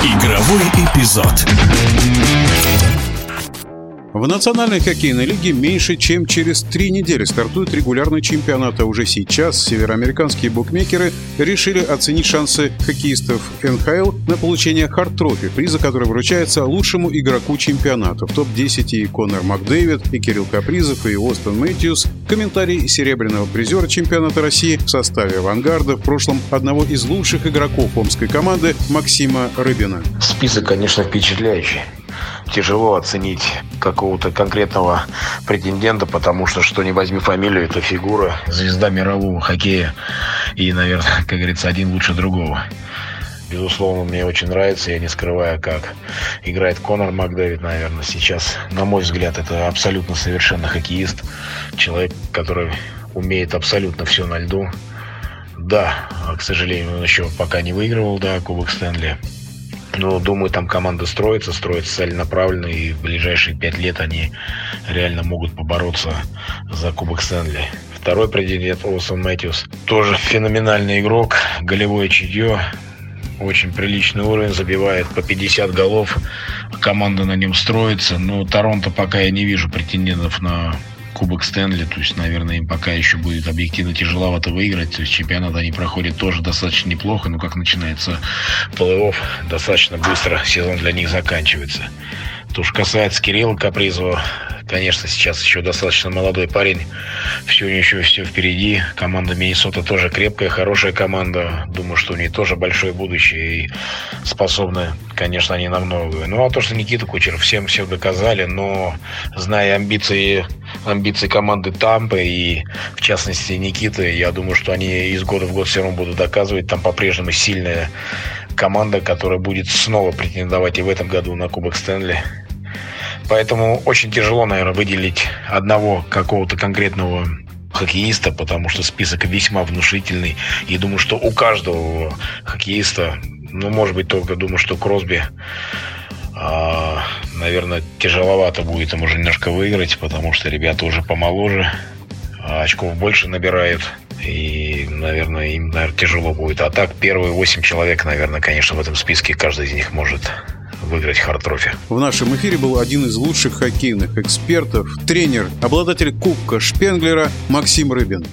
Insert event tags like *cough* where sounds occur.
Игровой эпизод. В Национальной хоккейной лиге меньше чем через три недели стартует регулярный чемпионат, а уже сейчас североамериканские букмекеры решили оценить шансы хоккеистов НХЛ на получение Харт Трофи, приза который вручается лучшему игроку чемпионата. В топ-10 и Конор Макдэвид, и Кирилл Капризов, и Остон Мэтьюс. Комментарий серебряного призера чемпионата России в составе «Авангарда» в прошлом одного из лучших игроков омской команды Максима Рыбина. Список, конечно, впечатляющий тяжело оценить какого-то конкретного претендента, потому что, что не возьми фамилию, это фигура, звезда мирового хоккея. И, наверное, *laughs* как говорится, один лучше другого. Безусловно, мне очень нравится, я не скрываю, как играет Конор Макдэвид, наверное, сейчас. На мой взгляд, это абсолютно совершенно хоккеист. Человек, который умеет абсолютно все на льду. Да, к сожалению, он еще пока не выигрывал, да, Кубок Стэнли. Но думаю, там команда строится, строится целенаправленно, и в ближайшие пять лет они реально могут побороться за Кубок Стэнли. Второй претендент Олсон Мэтьюс. Тоже феноменальный игрок, голевое чутье, очень приличный уровень, забивает по 50 голов. Команда на нем строится. Но Торонто пока я не вижу претендентов на Кубок Стэнли, то есть, наверное, им пока еще будет объективно тяжеловато выиграть. То есть чемпионат они проходят тоже достаточно неплохо, но как начинается плей-офф, достаточно быстро сезон для них заканчивается. То, что касается Кирилла Капризова, Конечно, сейчас еще достаточно молодой парень. Все у него еще все впереди. Команда Миннесота тоже крепкая, хорошая команда. Думаю, что у нее тоже большое будущее и способны, конечно, они на многое. Ну, а то, что Никита Кучеров всем все доказали, но зная амбиции, амбиции команды Тампы и, в частности, Никиты, я думаю, что они из года в год все равно будут доказывать. Там по-прежнему сильная команда, которая будет снова претендовать и в этом году на Кубок Стэнли. Поэтому очень тяжело, наверное, выделить одного какого-то конкретного хоккеиста, потому что список весьма внушительный. И думаю, что у каждого хоккеиста, ну, может быть, только думаю, что Кросби, э, наверное, тяжеловато будет ему уже немножко выиграть, потому что ребята уже помоложе, а очков больше набирают. И, наверное, им, наверное, тяжело будет. А так, первые восемь человек, наверное, конечно, в этом списке каждый из них может выиграть Харт Трофи. В нашем эфире был один из лучших хоккейных экспертов, тренер, обладатель Кубка Шпенглера Максим Рыбин.